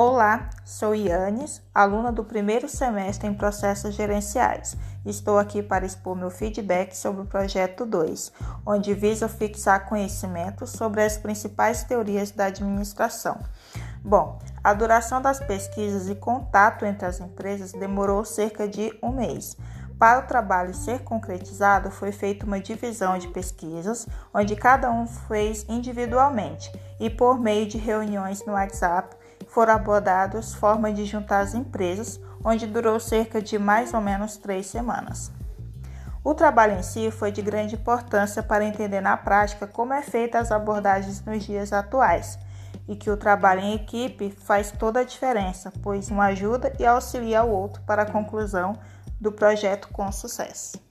Olá, sou Yannis, aluna do primeiro semestre em processos gerenciais. Estou aqui para expor meu feedback sobre o projeto 2, onde visa fixar conhecimento sobre as principais teorias da administração. Bom, a duração das pesquisas e contato entre as empresas demorou cerca de um mês. Para o trabalho ser concretizado, foi feita uma divisão de pesquisas, onde cada um fez individualmente e por meio de reuniões no WhatsApp foram abordadas formas de juntar as empresas, onde durou cerca de mais ou menos três semanas. O trabalho em si foi de grande importância para entender na prática como é feita as abordagens nos dias atuais e que o trabalho em equipe faz toda a diferença, pois um ajuda e auxilia o outro para a conclusão do projeto com sucesso.